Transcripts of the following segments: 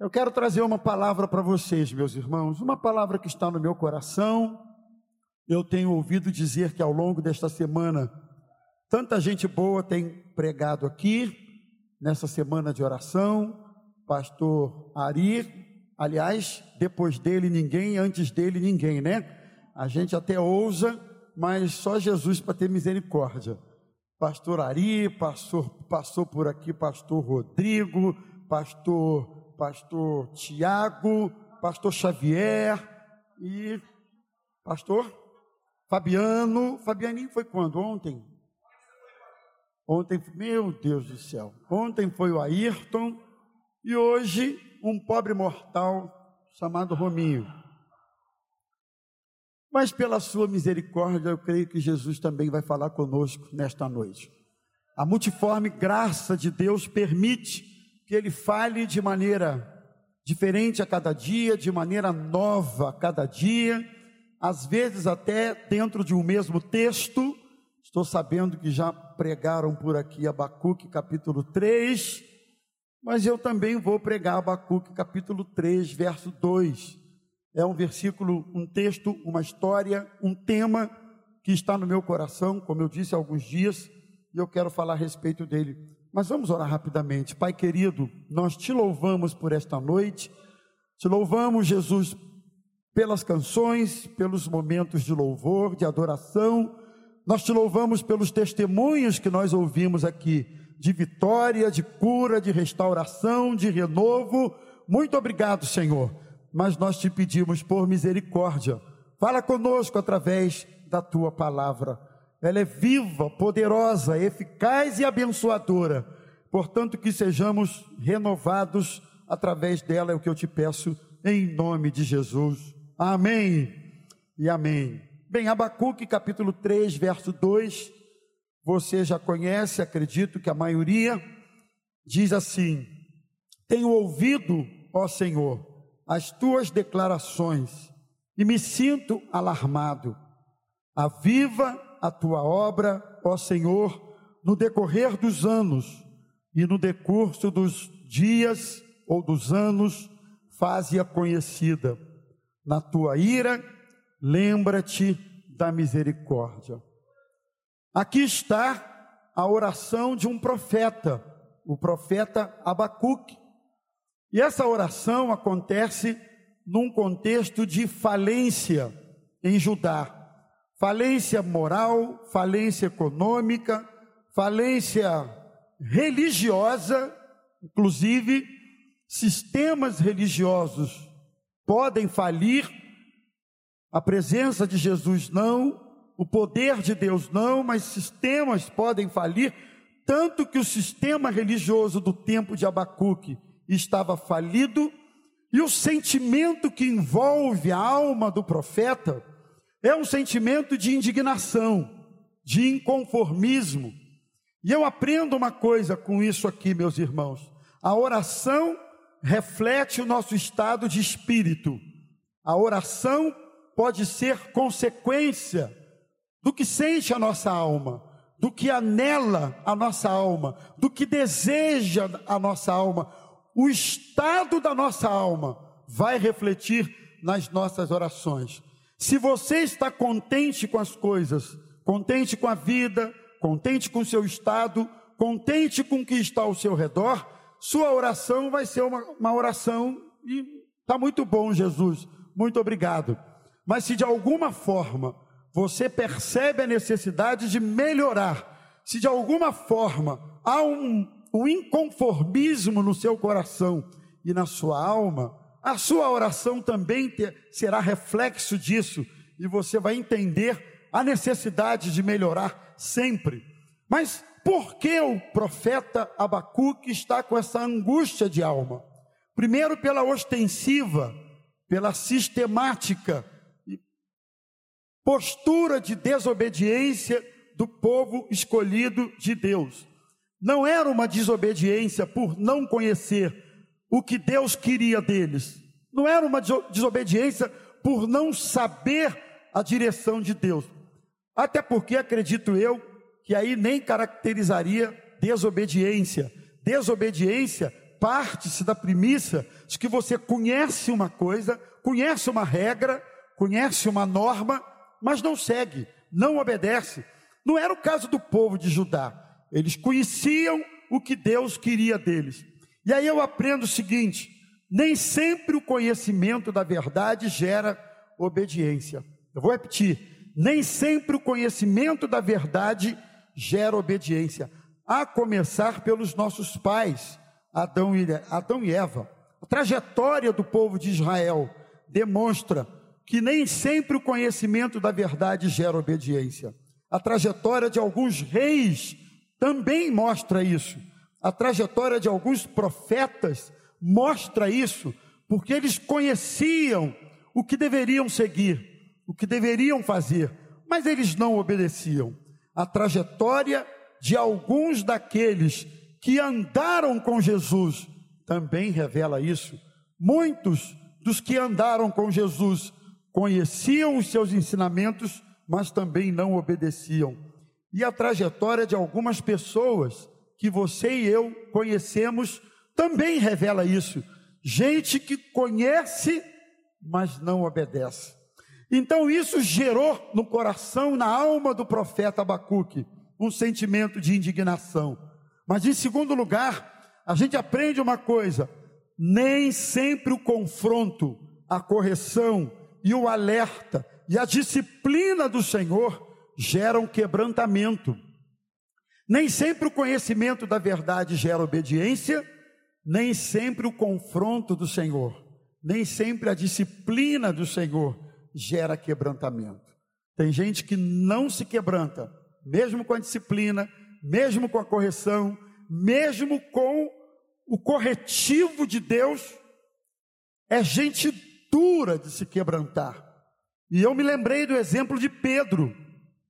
Eu quero trazer uma palavra para vocês, meus irmãos, uma palavra que está no meu coração. Eu tenho ouvido dizer que ao longo desta semana, tanta gente boa tem pregado aqui, nessa semana de oração. Pastor Ari, aliás, depois dele ninguém, antes dele ninguém, né? A gente até ousa, mas só Jesus para ter misericórdia. Pastor Ari, pastor, passou por aqui pastor Rodrigo, pastor pastor Tiago, pastor Xavier e pastor Fabiano. Fabianinho foi quando? Ontem? Ontem, meu Deus do céu. Ontem foi o Ayrton e hoje um pobre mortal chamado Rominho. Mas pela sua misericórdia, eu creio que Jesus também vai falar conosco nesta noite. A multiforme graça de Deus permite que ele fale de maneira diferente a cada dia, de maneira nova a cada dia, às vezes até dentro de um mesmo texto. Estou sabendo que já pregaram por aqui Abacuque capítulo 3, mas eu também vou pregar Abacuque capítulo 3, verso 2. É um versículo, um texto, uma história, um tema que está no meu coração, como eu disse há alguns dias, e eu quero falar a respeito dele. Mas vamos orar rapidamente. Pai querido, nós te louvamos por esta noite, te louvamos, Jesus, pelas canções, pelos momentos de louvor, de adoração. Nós te louvamos pelos testemunhos que nós ouvimos aqui, de vitória, de cura, de restauração, de renovo. Muito obrigado, Senhor. Mas nós te pedimos por misericórdia. Fala conosco através da tua palavra ela é viva, poderosa, eficaz e abençoadora. Portanto, que sejamos renovados através dela, é o que eu te peço, em nome de Jesus. Amém e amém. Bem, Abacuque capítulo 3, verso 2, você já conhece, acredito que a maioria, diz assim: Tenho ouvido, ó Senhor, as tuas declarações e me sinto alarmado. Aviva a tua obra, ó Senhor, no decorrer dos anos e no decurso dos dias ou dos anos, faze-a conhecida. Na tua ira, lembra-te da misericórdia. Aqui está a oração de um profeta, o profeta Abacuque. E essa oração acontece num contexto de falência em Judá falência moral, falência econômica, falência religiosa, inclusive sistemas religiosos podem falir, a presença de Jesus não, o poder de Deus não, mas sistemas podem falir, tanto que o sistema religioso do tempo de Abacuque estava falido, e o sentimento que envolve a alma do profeta é um sentimento de indignação, de inconformismo. E eu aprendo uma coisa com isso aqui, meus irmãos: a oração reflete o nosso estado de espírito. A oração pode ser consequência do que sente a nossa alma, do que anela a nossa alma, do que deseja a nossa alma. O estado da nossa alma vai refletir nas nossas orações. Se você está contente com as coisas, contente com a vida, contente com o seu estado, contente com o que está ao seu redor, sua oração vai ser uma, uma oração e está muito bom, Jesus, muito obrigado. Mas se de alguma forma você percebe a necessidade de melhorar, se de alguma forma há um, um inconformismo no seu coração e na sua alma, a sua oração também ter, será reflexo disso e você vai entender a necessidade de melhorar sempre. Mas por que o profeta Abacuque está com essa angústia de alma? Primeiro, pela ostensiva, pela sistemática postura de desobediência do povo escolhido de Deus. Não era uma desobediência por não conhecer o que Deus queria deles. Não era uma desobediência por não saber a direção de Deus. Até porque acredito eu que aí nem caracterizaria desobediência. Desobediência parte-se da premissa de que você conhece uma coisa, conhece uma regra, conhece uma norma, mas não segue, não obedece. Não era o caso do povo de Judá. Eles conheciam o que Deus queria deles. E aí eu aprendo o seguinte: nem sempre o conhecimento da verdade gera obediência. Eu vou repetir: nem sempre o conhecimento da verdade gera obediência, a começar pelos nossos pais, Adão e, Eva. A trajetória do povo de Israel demonstra que nem sempre o conhecimento da verdade gera obediência. A trajetória de alguns reis também mostra isso. A trajetória de alguns profetas mostra isso, porque eles conheciam o que deveriam seguir, o que deveriam fazer, mas eles não obedeciam. A trajetória de alguns daqueles que andaram com Jesus também revela isso. Muitos dos que andaram com Jesus conheciam os seus ensinamentos, mas também não obedeciam. E a trajetória de algumas pessoas que você e eu conhecemos também revela isso. Gente que conhece, mas não obedece. Então isso gerou no coração, na alma do profeta Abacuque, um sentimento de indignação. Mas em segundo lugar, a gente aprende uma coisa: nem sempre o confronto, a correção e o alerta e a disciplina do Senhor geram quebrantamento. Nem sempre o conhecimento da verdade gera obediência nem sempre o confronto do Senhor, nem sempre a disciplina do Senhor gera quebrantamento. Tem gente que não se quebranta, mesmo com a disciplina, mesmo com a correção, mesmo com o corretivo de Deus, é gente dura de se quebrantar. E eu me lembrei do exemplo de Pedro.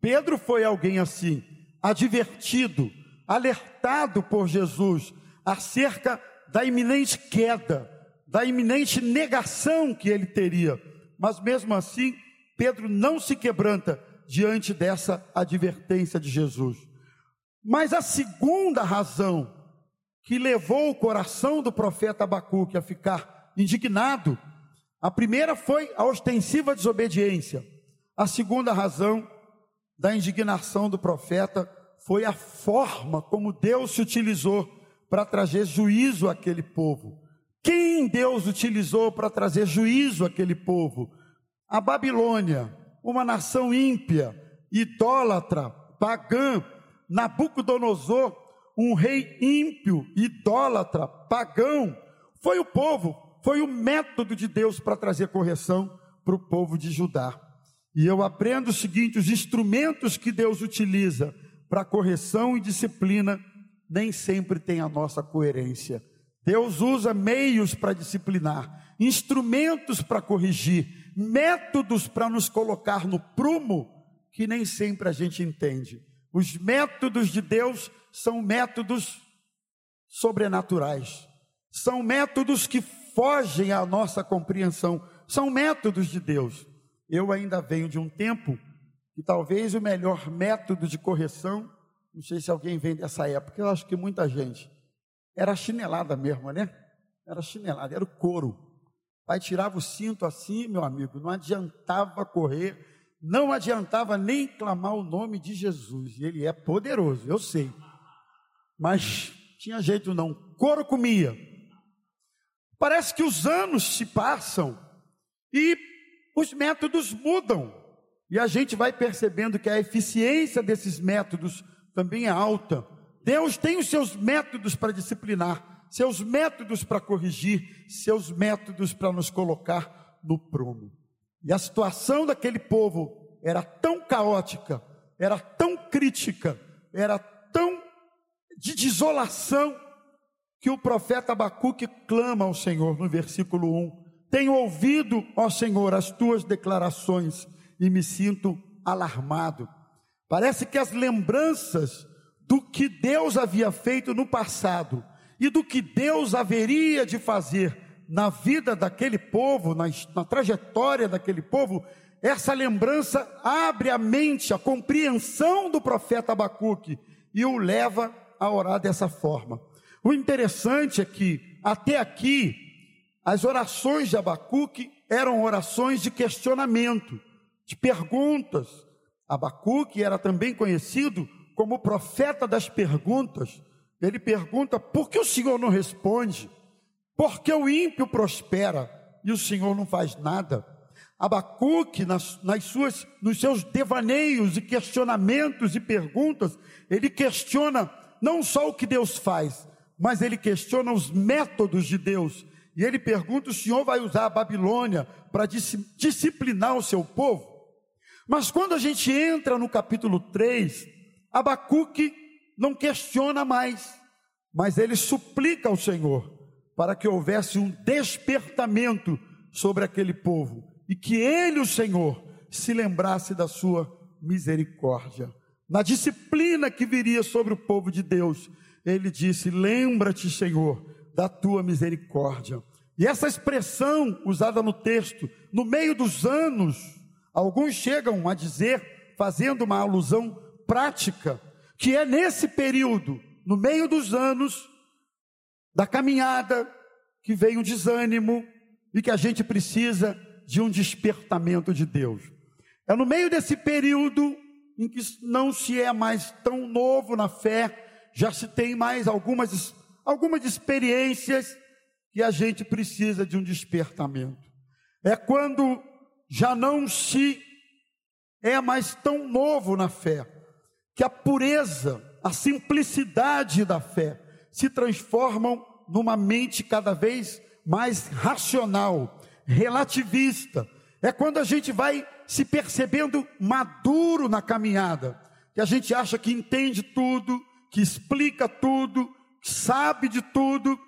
Pedro foi alguém assim, advertido, alertado por Jesus acerca da iminente queda, da iminente negação que ele teria. Mas mesmo assim, Pedro não se quebranta diante dessa advertência de Jesus. Mas a segunda razão que levou o coração do profeta Abacuque a ficar indignado, a primeira foi a ostensiva desobediência. A segunda razão da indignação do profeta foi a forma como Deus se utilizou para trazer juízo àquele povo. Quem Deus utilizou para trazer juízo àquele povo? A Babilônia, uma nação ímpia, idólatra, pagã, Nabucodonosor, um rei ímpio, idólatra, pagão, foi o povo, foi o método de Deus para trazer correção para o povo de Judá. E eu aprendo o seguinte: os instrumentos que Deus utiliza para correção e disciplina nem sempre tem a nossa coerência. Deus usa meios para disciplinar, instrumentos para corrigir, métodos para nos colocar no prumo que nem sempre a gente entende. Os métodos de Deus são métodos sobrenaturais, são métodos que fogem à nossa compreensão, são métodos de Deus. Eu ainda venho de um tempo que talvez o melhor método de correção não sei se alguém vem dessa época, eu acho que muita gente. Era chinelada mesmo, né? Era chinelada, era o couro. Pai tirava o cinto assim, meu amigo, não adiantava correr, não adiantava nem clamar o nome de Jesus. Ele é poderoso, eu sei. Mas tinha jeito não, couro comia. Parece que os anos se passam e os métodos mudam. E a gente vai percebendo que a eficiência desses métodos também é alta. Deus tem os seus métodos para disciplinar, seus métodos para corrigir, seus métodos para nos colocar no prumo. E a situação daquele povo era tão caótica, era tão crítica, era tão de desolação, que o profeta Abacuque clama ao Senhor no versículo 1: Tenho ouvido, ó Senhor, as tuas declarações e me sinto alarmado. Parece que as lembranças do que Deus havia feito no passado e do que Deus haveria de fazer na vida daquele povo, na, na trajetória daquele povo, essa lembrança abre a mente, a compreensão do profeta Abacuque e o leva a orar dessa forma. O interessante é que até aqui, as orações de Abacuque eram orações de questionamento, de perguntas. Abacuque era também conhecido como profeta das perguntas. Ele pergunta: por que o Senhor não responde? Por que o ímpio prospera e o Senhor não faz nada? Abacuque, nas, nas suas, nos seus devaneios e questionamentos e perguntas, ele questiona não só o que Deus faz, mas ele questiona os métodos de Deus. E ele pergunta: o Senhor vai usar a Babilônia para disciplinar o seu povo? Mas quando a gente entra no capítulo 3, Abacuque não questiona mais, mas ele suplica ao Senhor para que houvesse um despertamento sobre aquele povo e que ele, o Senhor, se lembrasse da sua misericórdia. Na disciplina que viria sobre o povo de Deus, ele disse: Lembra-te, Senhor, da tua misericórdia. E essa expressão usada no texto, no meio dos anos, alguns chegam a dizer, fazendo uma alusão prática, que é nesse período, no meio dos anos, da caminhada, que vem um desânimo e que a gente precisa de um despertamento de Deus. É no meio desse período em que não se é mais tão novo na fé, já se tem mais algumas, algumas experiências que a gente precisa de um despertamento. É quando já não se é mais tão novo na fé, que a pureza, a simplicidade da fé se transformam numa mente cada vez mais racional, relativista. É quando a gente vai se percebendo maduro na caminhada, que a gente acha que entende tudo, que explica tudo, que sabe de tudo.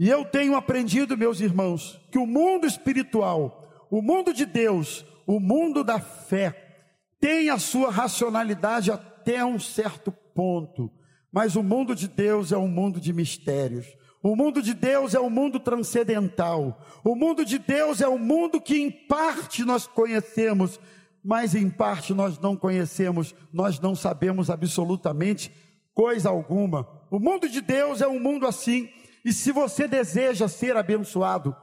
E eu tenho aprendido, meus irmãos, que o mundo espiritual, o mundo de Deus, o mundo da fé, tem a sua racionalidade até um certo ponto, mas o mundo de Deus é um mundo de mistérios. O mundo de Deus é um mundo transcendental. O mundo de Deus é um mundo que em parte nós conhecemos, mas em parte nós não conhecemos, nós não sabemos absolutamente coisa alguma. O mundo de Deus é um mundo assim, e se você deseja ser abençoado,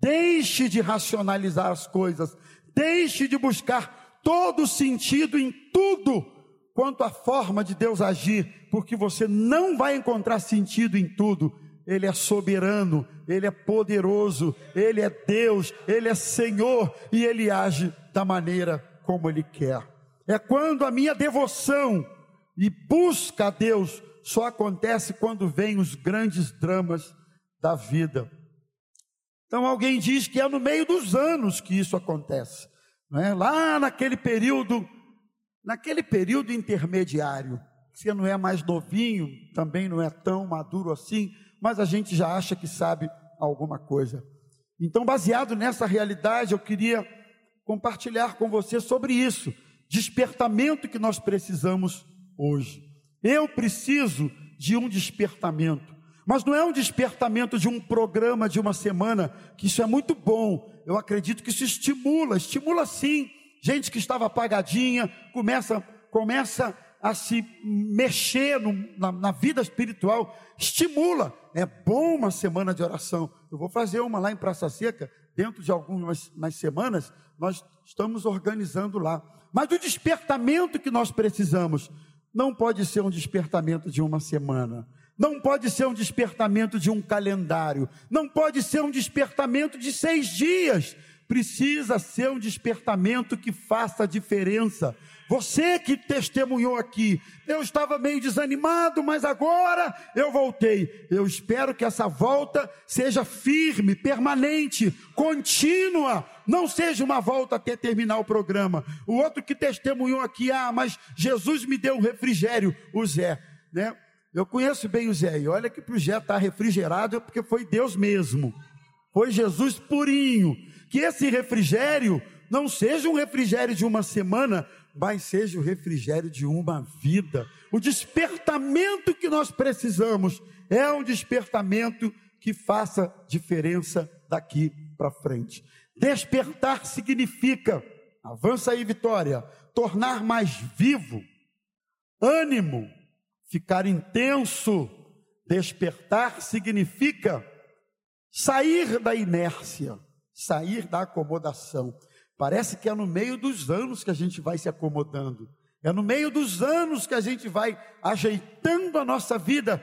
deixe de racionalizar as coisas, deixe de buscar todo sentido em tudo quanto à forma de Deus agir, porque você não vai encontrar sentido em tudo ele é soberano, Ele é poderoso, Ele é Deus, Ele é Senhor e Ele age da maneira como Ele quer. É quando a minha devoção e busca a Deus só acontece quando vem os grandes dramas da vida. Então alguém diz que é no meio dos anos que isso acontece, não é? Lá naquele período, naquele período intermediário, você não é mais novinho, também não é tão maduro assim, mas a gente já acha que sabe alguma coisa. Então, baseado nessa realidade, eu queria compartilhar com você sobre isso, despertamento que nós precisamos hoje. Eu preciso de um despertamento, mas não é um despertamento de um programa de uma semana, que isso é muito bom. Eu acredito que isso estimula, estimula sim. Gente que estava apagadinha, começa começa a se mexer no, na, na, vida espiritual, estimula. É bom uma semana de oração. Eu vou fazer uma lá em Praça Seca, dentro de algumas nas semanas, nós estamos organizando lá. Mas o despertamento que nós precisamos não pode ser um despertamento de uma semana. Não pode ser um despertamento de um calendário. Não pode ser um despertamento de seis dias. Precisa ser um despertamento que faça diferença você que testemunhou aqui, eu estava meio desanimado, mas agora eu voltei. Eu espero que essa volta seja firme, permanente, contínua, não seja uma volta até terminar o programa. O outro que testemunhou aqui, ah, mas Jesus me deu um refrigério, o Zé, né? Eu conheço bem o Zé, e olha que para o Zé estar tá refrigerado é porque foi Deus mesmo, foi Jesus purinho. Que esse refrigério não seja um refrigério de uma semana, mas seja o refrigério de uma vida. O despertamento que nós precisamos é um despertamento que faça diferença daqui para frente. Despertar significa, avança aí, Vitória, tornar mais vivo, ânimo, ficar intenso. Despertar significa sair da inércia, sair da acomodação. Parece que é no meio dos anos que a gente vai se acomodando. É no meio dos anos que a gente vai ajeitando a nossa vida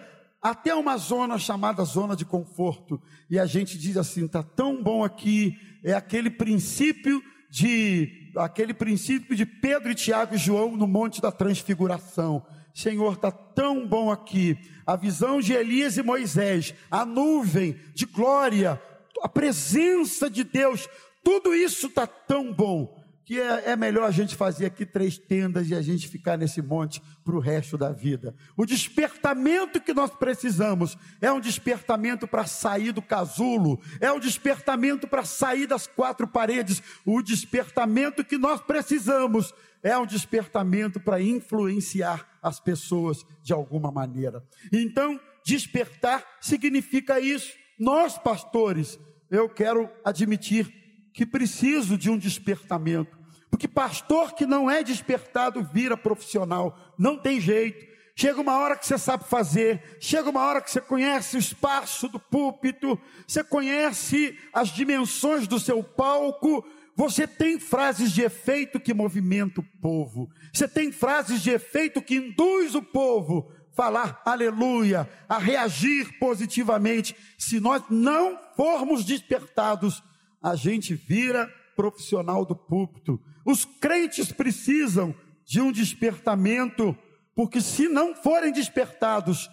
até uma zona chamada zona de conforto. E a gente diz assim: está tão bom aqui. É aquele princípio de aquele princípio de Pedro e Tiago e João no Monte da Transfiguração. Senhor, está tão bom aqui. A visão de Elias e Moisés, a nuvem de glória, a presença de Deus, tudo isso está tão bom que é, é, melhor a gente fazer aqui três tendas e a gente ficar nesse monte para o resto da vida. O despertamento que nós precisamos é um despertamento para sair do casulo, é um despertamento para sair das quatro paredes. O despertamento que nós precisamos é um despertamento para influenciar as pessoas de alguma maneira. Então, despertar significa isso. Nós, pastores, eu quero admitir que preciso de um despertamento. Porque pastor que não é despertado vira profissional, não tem jeito. Chega uma hora que você sabe fazer, chega uma hora que você conhece o espaço do púlpito, você conhece as dimensões do seu palco, você tem frases de efeito que movimenta o povo, você tem frases de efeito que induz o povo a falar aleluia, a reagir positivamente. Se nós não formos despertados, a gente vira profissional do púlpito. Os crentes precisam de um despertamento, porque se não forem despertados,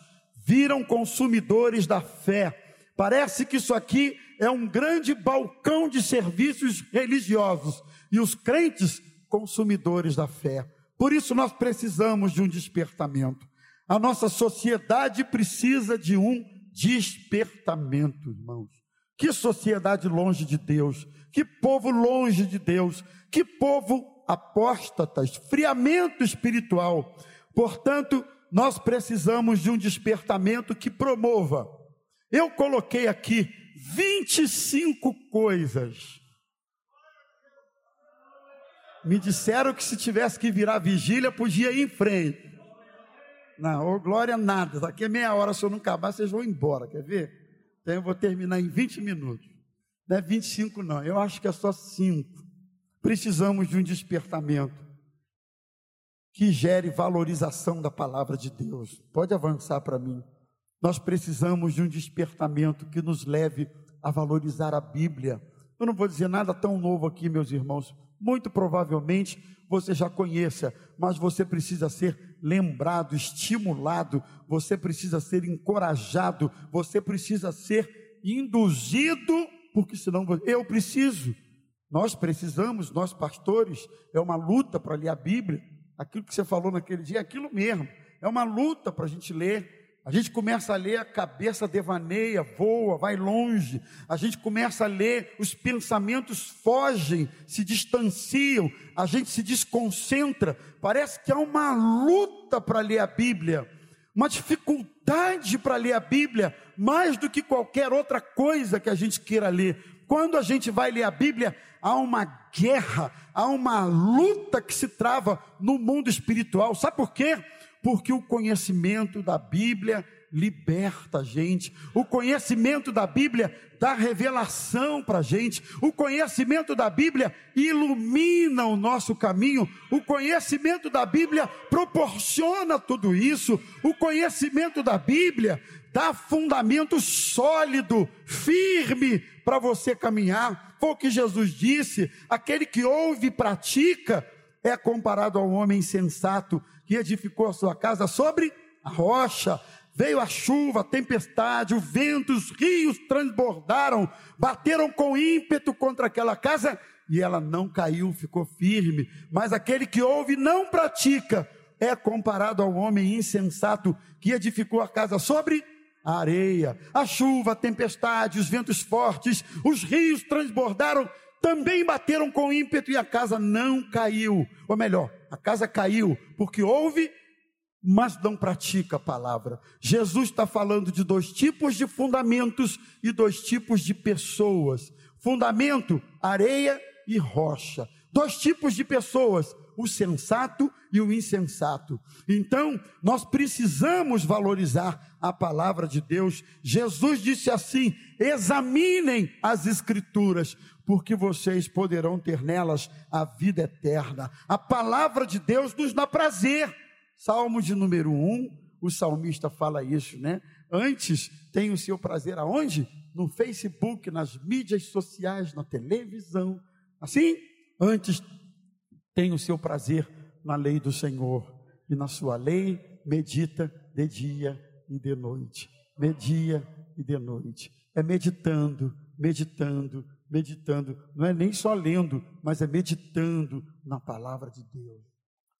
viram consumidores da fé. Parece que isso aqui é um grande balcão de serviços religiosos e os crentes consumidores da fé. Por isso nós precisamos de um despertamento. A nossa sociedade precisa de um despertamento, irmãos. Que sociedade longe de Deus, que povo longe de Deus, que povo apóstata, esfriamento espiritual. Portanto, nós precisamos de um despertamento que promova. Eu coloquei aqui 25 coisas. Me disseram que se tivesse que virar vigília, podia ir em frente. Não, ô glória nada. Daqui a meia hora, se eu não acabar, vocês vão embora. Quer ver? Então eu vou terminar em 20 minutos. Não é 25, não. Eu acho que é só 5. Precisamos de um despertamento que gere valorização da palavra de Deus. Pode avançar para mim. Nós precisamos de um despertamento que nos leve a valorizar a Bíblia. Eu não vou dizer nada tão novo aqui, meus irmãos. Muito provavelmente você já conheça, mas você precisa ser lembrado, estimulado, você precisa ser encorajado, você precisa ser induzido, porque senão eu preciso. Nós precisamos, nós pastores, é uma luta para ler a Bíblia. Aquilo que você falou naquele dia é aquilo mesmo. É uma luta para a gente ler. A gente começa a ler, a cabeça devaneia, voa, vai longe. A gente começa a ler, os pensamentos fogem, se distanciam, a gente se desconcentra. Parece que há uma luta para ler a Bíblia, uma dificuldade para ler a Bíblia, mais do que qualquer outra coisa que a gente queira ler. Quando a gente vai ler a Bíblia, há uma guerra, há uma luta que se trava no mundo espiritual. Sabe por quê? Porque o conhecimento da Bíblia liberta a gente, o conhecimento da Bíblia dá revelação para a gente, o conhecimento da Bíblia ilumina o nosso caminho, o conhecimento da Bíblia proporciona tudo isso, o conhecimento da Bíblia dá fundamento sólido, firme para você caminhar. Foi o que Jesus disse: aquele que ouve e pratica é comparado ao homem insensato que edificou a sua casa sobre a rocha. Veio a chuva, a tempestade, o vento, os rios transbordaram, bateram com ímpeto contra aquela casa e ela não caiu, ficou firme. Mas aquele que ouve não pratica é comparado ao homem insensato que edificou a casa sobre a areia. A chuva, a tempestade, os ventos fortes, os rios transbordaram também bateram com ímpeto e a casa não caiu. Ou melhor, a casa caiu porque ouve, mas não pratica a palavra. Jesus está falando de dois tipos de fundamentos e dois tipos de pessoas: fundamento, areia e rocha. dois tipos de pessoas, o sensato e o insensato. Então, nós precisamos valorizar a palavra de Deus. Jesus disse assim: examinem as Escrituras, porque vocês poderão ter nelas a vida eterna. A palavra de Deus nos dá prazer. Salmo de número 1, o salmista fala isso, né? Antes tem o seu prazer aonde? No Facebook, nas mídias sociais, na televisão. Assim, antes tem o seu prazer na lei do Senhor. E na sua lei medita de dia e de noite. Media e de noite. É meditando, meditando, meditando. Não é nem só lendo, mas é meditando na palavra de Deus.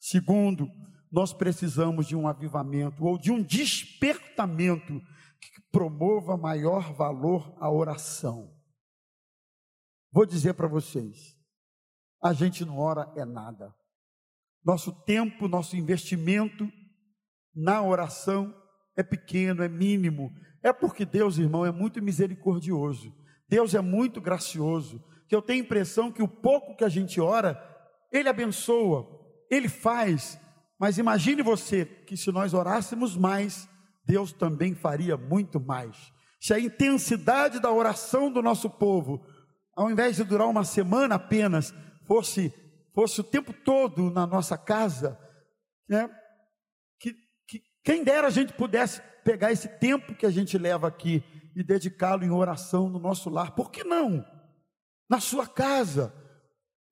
Segundo, nós precisamos de um avivamento ou de um despertamento que promova maior valor à oração. Vou dizer para vocês, a gente não ora é nada. Nosso tempo, nosso investimento na oração é pequeno, é mínimo. É porque Deus, irmão, é muito misericordioso. Deus é muito gracioso. Que eu tenho a impressão que o pouco que a gente ora, Ele abençoa, Ele faz, mas imagine você que se nós orássemos mais, Deus também faria muito mais. Se a intensidade da oração do nosso povo, ao invés de durar uma semana apenas, fosse, fosse o tempo todo na nossa casa, né? que, que quem dera a gente pudesse pegar esse tempo que a gente leva aqui e dedicá-lo em oração no nosso lar. Por que não? Na sua casa.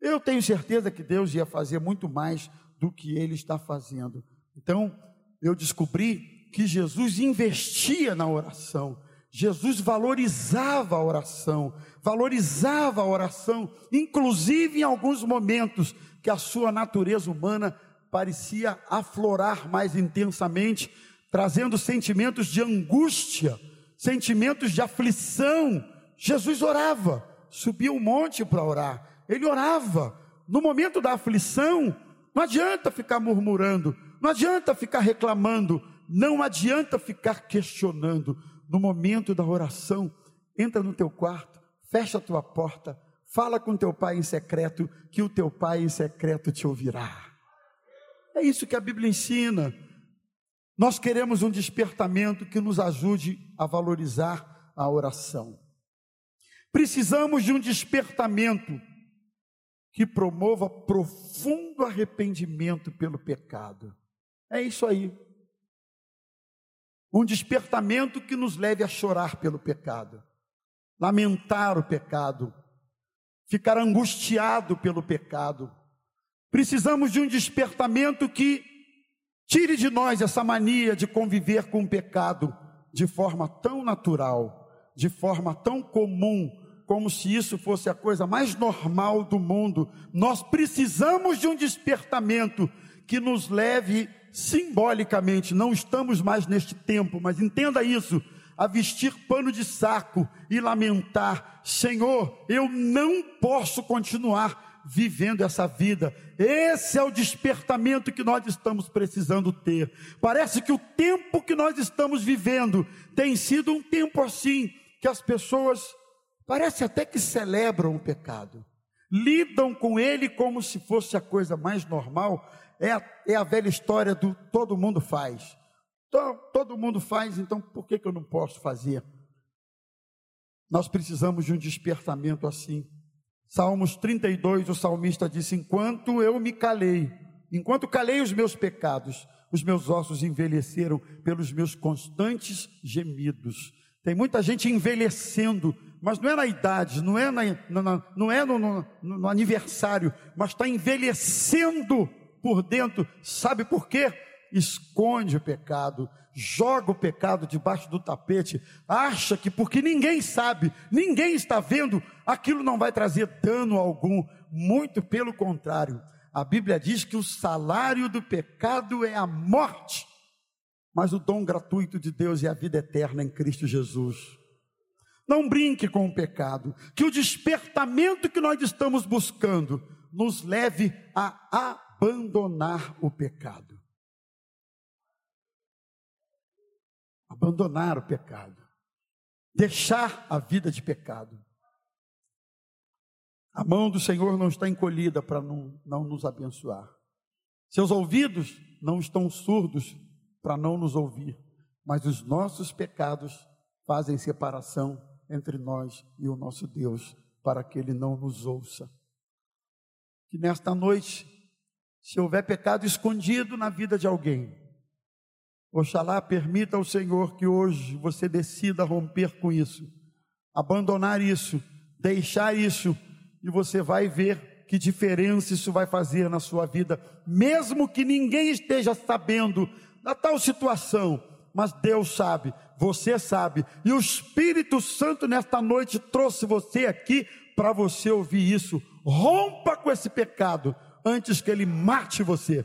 Eu tenho certeza que Deus ia fazer muito mais do que ele está fazendo. Então, eu descobri que Jesus investia na oração. Jesus valorizava a oração, valorizava a oração, inclusive em alguns momentos que a sua natureza humana parecia aflorar mais intensamente, trazendo sentimentos de angústia, sentimentos de aflição. Jesus orava, subia um monte para orar, ele orava. No momento da aflição, não adianta ficar murmurando, não adianta ficar reclamando, não adianta ficar questionando. No momento da oração, entra no teu quarto, fecha a tua porta, fala com teu pai em secreto, que o teu pai em secreto te ouvirá. É isso que a Bíblia ensina. Nós queremos um despertamento que nos ajude a valorizar a oração. Precisamos de um despertamento que promova profundo arrependimento pelo pecado. É isso aí. Um despertamento que nos leve a chorar pelo pecado, lamentar o pecado, ficar angustiado pelo pecado. Precisamos de um despertamento que tire de nós essa mania de conviver com o pecado de forma tão natural, de forma tão comum, como se isso fosse a coisa mais normal do mundo. Nós precisamos de um despertamento que nos leve simbolicamente, não estamos mais neste tempo, mas entenda isso, a vestir pano de saco e lamentar: Senhor, eu não posso continuar vivendo essa vida. Esse é o despertamento que nós estamos precisando ter. Parece que o tempo que nós estamos vivendo tem sido um tempo assim, que as pessoas Parece até que celebram o pecado, lidam com ele como se fosse a coisa mais normal. É a, é a velha história do todo mundo faz. Todo, todo mundo faz, então por que, que eu não posso fazer? Nós precisamos de um despertamento assim. Salmos 32, o salmista disse: Enquanto eu me calei, enquanto calei os meus pecados, os meus ossos envelheceram pelos meus constantes gemidos. Tem muita gente envelhecendo mas não é na idade, não é, na, não é no, no, no aniversário, mas está envelhecendo por dentro. Sabe por quê? Esconde o pecado, joga o pecado debaixo do tapete, acha que porque ninguém sabe, ninguém está vendo, aquilo não vai trazer dano algum. Muito pelo contrário, a Bíblia diz que o salário do pecado é a morte, mas o dom gratuito de Deus é a vida eterna em Cristo Jesus. Não brinque com o pecado. Que o despertamento que nós estamos buscando nos leve a abandonar o pecado. Abandonar o pecado. Deixar a vida de pecado. A mão do Senhor não está encolhida para não, não nos abençoar. Seus ouvidos não estão surdos para não nos ouvir, mas os nossos pecados fazem separação entre nós e o nosso Deus, para que Ele não nos ouça. Que nesta noite, se houver pecado escondido na vida de alguém, Oxalá permita ao Senhor que hoje você decida romper com isso, abandonar isso, deixar isso, e você vai ver que diferença isso vai fazer na sua vida, mesmo que ninguém esteja sabendo da tal situação, mas Deus sabe, você sabe, e o Espírito Santo nesta noite trouxe você aqui para você ouvir isso. Rompa com esse pecado antes que ele mate você.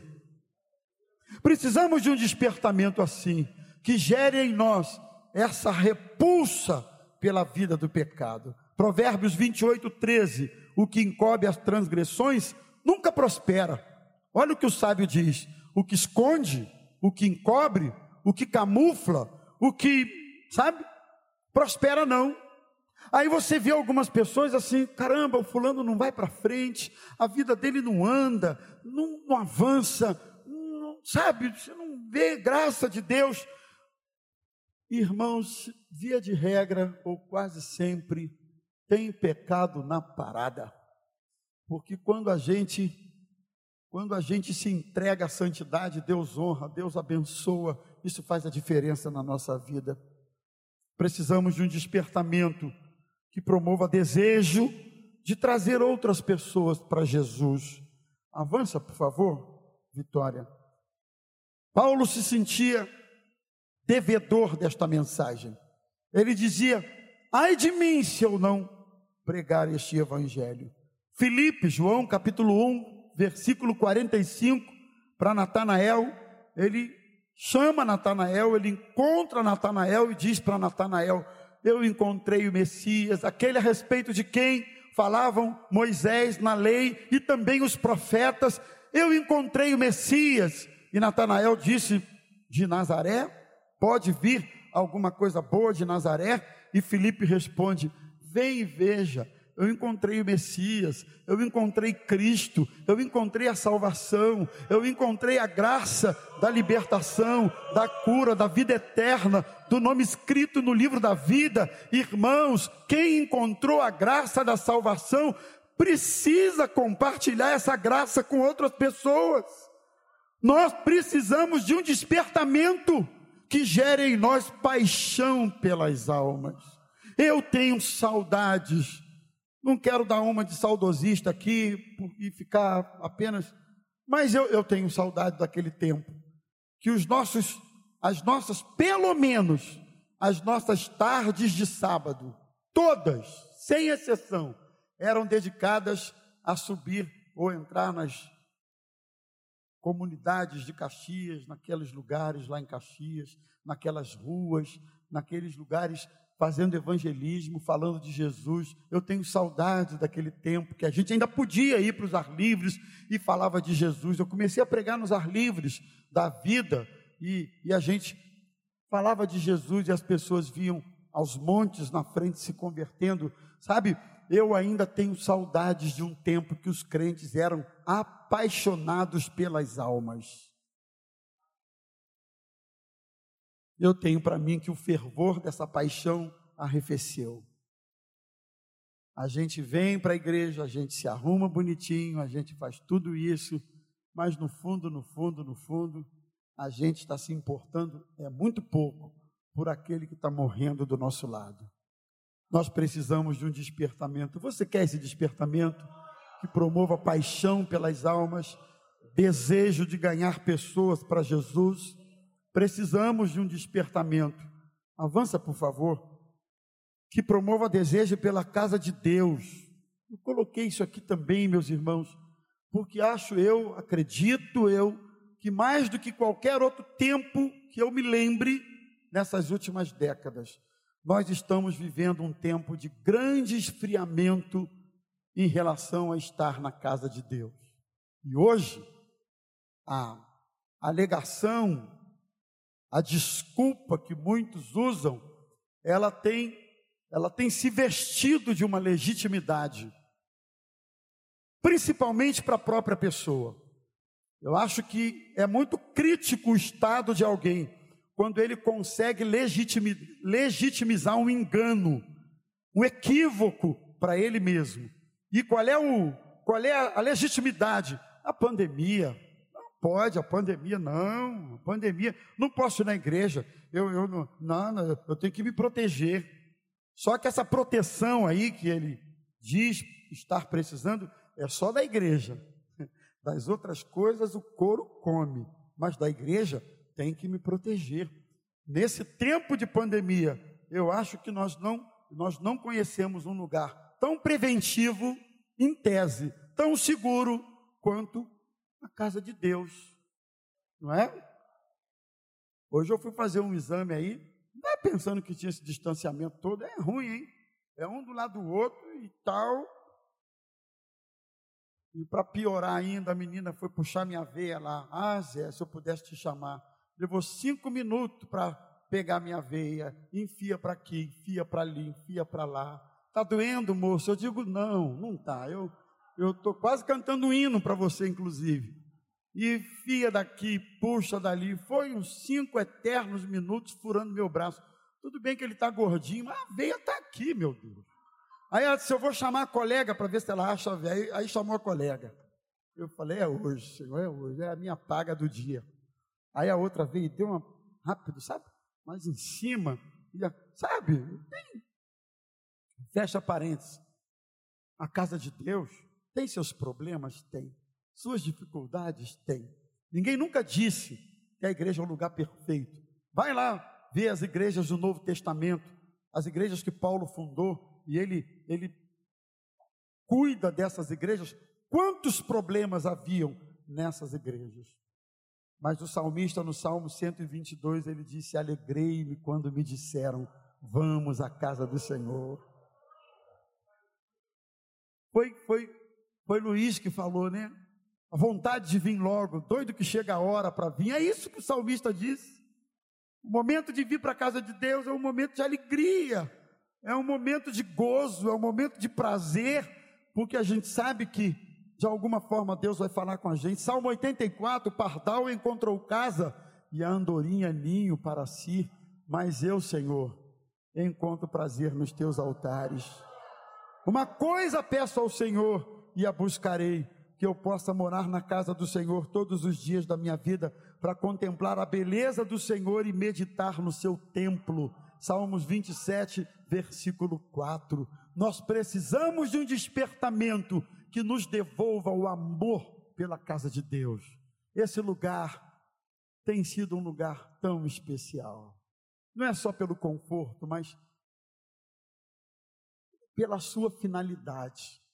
Precisamos de um despertamento assim, que gere em nós essa repulsa pela vida do pecado. Provérbios 28, 13: O que encobre as transgressões nunca prospera. Olha o que o sábio diz: o que esconde, o que encobre, o que camufla, o que, sabe, prospera não. Aí você vê algumas pessoas assim, caramba, o fulano não vai para frente, a vida dele não anda, não, não avança, sabe, você não vê graça de Deus. Irmãos, via de regra, ou quase sempre, tem pecado na parada. Porque quando a gente quando a gente se entrega à santidade, Deus honra, Deus abençoa, isso faz a diferença na nossa vida. Precisamos de um despertamento que promova desejo de trazer outras pessoas para Jesus. Avança, por favor, Vitória. Paulo se sentia devedor desta mensagem. Ele dizia: ai de mim se eu não pregar este evangelho. Filipe, João capítulo 1, versículo 45, para Natanael, ele chama Natanael, ele encontra Natanael e diz para Natanael: Eu encontrei o Messias, aquele a respeito de quem falavam Moisés na lei e também os profetas. Eu encontrei o Messias, e Natanael disse: De Nazaré? Pode vir alguma coisa boa de Nazaré? E Filipe responde: Vem e veja. Eu encontrei o Messias, eu encontrei Cristo, eu encontrei a salvação, eu encontrei a graça da libertação, da cura, da vida eterna, do nome escrito no livro da vida. Irmãos, quem encontrou a graça da salvação precisa compartilhar essa graça com outras pessoas. Nós precisamos de um despertamento que gere em nós paixão pelas almas. Eu tenho saudades, não quero dar uma de saudosista aqui e ficar apenas, mas eu, eu tenho saudade daquele tempo que os nossos, as nossas, pelo menos, as nossas tardes de sábado, todas, sem exceção, eram dedicadas a subir ou entrar nas comunidades de Caxias, naqueles lugares lá em Caxias, naquelas ruas, naqueles lugares fazendo evangelismo, falando de Jesus. Eu tenho saudade daquele tempo que a gente ainda podia ir para os ar livres e falava de Jesus. Eu comecei a pregar nos ar livres da vida e, e a gente falava de Jesus e as pessoas vinham aos montes na frente se convertendo. Sabe, eu ainda tenho saudades de um tempo que os crentes eram apaixonados pelas almas. Eu tenho para mim que o fervor dessa paixão arrefeceu. A gente vem para a igreja, a gente se arruma bonitinho, a gente faz tudo isso, mas no fundo, no fundo, no fundo, a gente está se importando, é muito pouco, por aquele que está morrendo do nosso lado. Nós precisamos de um despertamento. Você quer esse despertamento que promova paixão pelas almas, desejo de ganhar pessoas para Jesus? Precisamos de um despertamento. Avança, por favor. Que promova desejo pela casa de Deus. Eu coloquei isso aqui também, meus irmãos, porque acho eu, acredito eu, que mais do que qualquer outro tempo que eu me lembre nessas últimas décadas, nós estamos vivendo um tempo de grande esfriamento em relação a estar na casa de Deus. E hoje, a alegação, a desculpa que muitos usam, ela tem, ela tem se vestido de uma legitimidade. principalmente para a própria pessoa. Eu acho que é muito crítico o estado de alguém quando ele consegue legitimizar um engano, um equívoco para ele mesmo. E qual é o qual é a legitimidade? A pandemia. Não pode, a pandemia não, a pandemia, não posso ir na igreja. Eu, eu não, não, eu tenho que me proteger. Só que essa proteção aí que ele diz estar precisando é só da igreja. Das outras coisas o couro come, mas da igreja tem que me proteger. Nesse tempo de pandemia, eu acho que nós não, nós não conhecemos um lugar tão preventivo, em tese, tão seguro quanto a casa de Deus. Não é? Hoje eu fui fazer um exame aí, não é pensando que tinha esse distanciamento todo, é ruim, hein? É um do lado do outro e tal. E para piorar ainda, a menina foi puxar minha veia lá. Ah, Zé, se eu pudesse te chamar. Levou cinco minutos para pegar minha veia. Enfia para aqui, enfia para ali, enfia para lá. Tá doendo, moço? Eu digo, não, não tá. Eu estou quase cantando um hino para você, inclusive. E enfia daqui, puxa dali. Foi uns cinco eternos minutos furando meu braço. Tudo bem que ele está gordinho, mas a veia está aqui, meu Deus. Aí ela disse, eu vou chamar a colega para ver se ela acha a veia. Aí chamou a colega. Eu falei, é hoje, Senhor, é hoje, é a minha paga do dia. Aí a outra veio e deu uma, rápido, sabe? Mas em cima, sabe? Fecha parênteses. A casa de Deus tem seus problemas? Tem. Suas dificuldades? Tem. Ninguém nunca disse que a igreja é um lugar perfeito. Vai lá ver as igrejas do Novo Testamento, as igrejas que Paulo fundou, e ele, ele cuida dessas igrejas. Quantos problemas haviam nessas igrejas? Mas o salmista, no Salmo 122, ele disse: Alegrei-me quando me disseram, vamos à casa do Senhor. Foi, foi, foi Luiz que falou, né? A vontade de vir logo, doido que chega a hora para vir. É isso que o salmista disse. O momento de vir para a casa de Deus é um momento de alegria é um momento de gozo, é um momento de prazer, porque a gente sabe que de alguma forma Deus vai falar com a gente. Salmo 84: o pardal encontrou casa e a andorinha ninho para si, mas eu, Senhor, encontro prazer nos teus altares. Uma coisa peço ao Senhor e a buscarei, que eu possa morar na casa do Senhor todos os dias da minha vida, para contemplar a beleza do Senhor e meditar no seu templo. Salmos 27, versículo 4. Nós precisamos de um despertamento que nos devolva o amor pela casa de Deus. Esse lugar tem sido um lugar tão especial. Não é só pelo conforto, mas pela sua finalidade.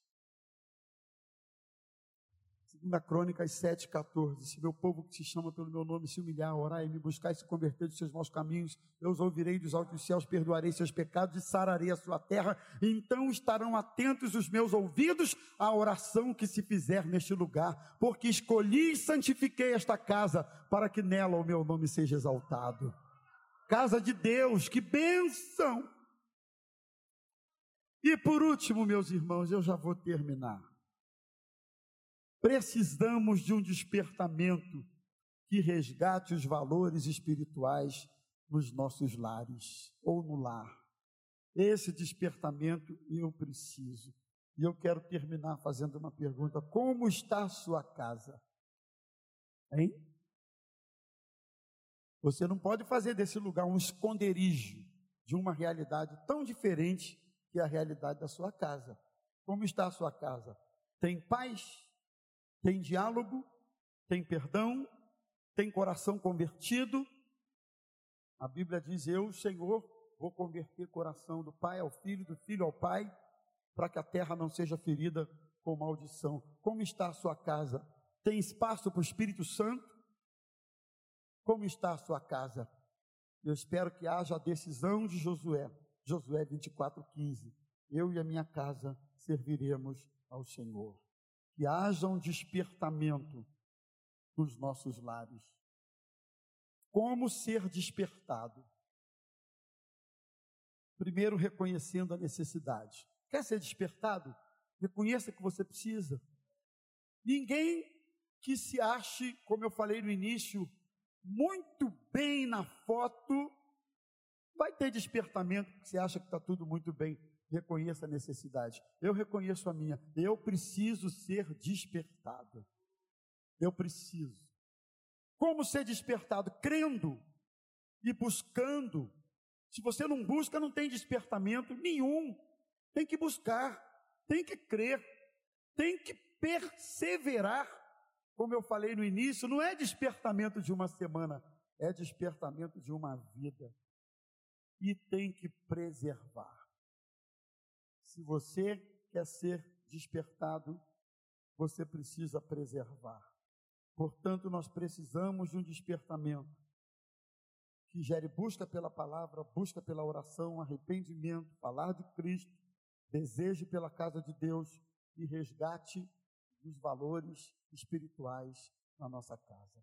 Segunda Crônicas 7,14. Se meu povo que se chama pelo meu nome se humilhar, orar e me buscar e se converter dos seus maus caminhos, eu os ouvirei dos altos céus, perdoarei seus pecados e sararei a sua terra. Então estarão atentos os meus ouvidos à oração que se fizer neste lugar, porque escolhi e santifiquei esta casa para que nela o meu nome seja exaltado. Casa de Deus, que bênção! E por último, meus irmãos, eu já vou terminar. Precisamos de um despertamento que resgate os valores espirituais nos nossos lares ou no lar. Esse despertamento eu preciso. E eu quero terminar fazendo uma pergunta: como está a sua casa? Hein? Você não pode fazer desse lugar um esconderijo de uma realidade tão diferente que a realidade da sua casa. Como está a sua casa? Tem paz? tem diálogo, tem perdão, tem coração convertido. A Bíblia diz: Eu, Senhor, vou converter coração do pai ao filho, do filho ao pai, para que a terra não seja ferida com maldição. Como está a sua casa? Tem espaço para o Espírito Santo? Como está a sua casa? Eu espero que haja a decisão de Josué, Josué 24:15. Eu e a minha casa serviremos ao Senhor que haja um despertamento nos nossos lares. Como ser despertado? Primeiro, reconhecendo a necessidade. Quer ser despertado? Reconheça que você precisa. Ninguém que se ache, como eu falei no início, muito bem na foto, vai ter despertamento, porque você acha que está tudo muito bem. Reconheça a necessidade. Eu reconheço a minha. Eu preciso ser despertado. Eu preciso. Como ser despertado? Crendo e buscando. Se você não busca, não tem despertamento nenhum. Tem que buscar, tem que crer, tem que perseverar. Como eu falei no início, não é despertamento de uma semana, é despertamento de uma vida. E tem que preservar. Se você quer ser despertado, você precisa preservar. Portanto, nós precisamos de um despertamento que gere busca pela palavra, busca pela oração, arrependimento, falar de Cristo, deseje pela casa de Deus e resgate dos valores espirituais na nossa casa.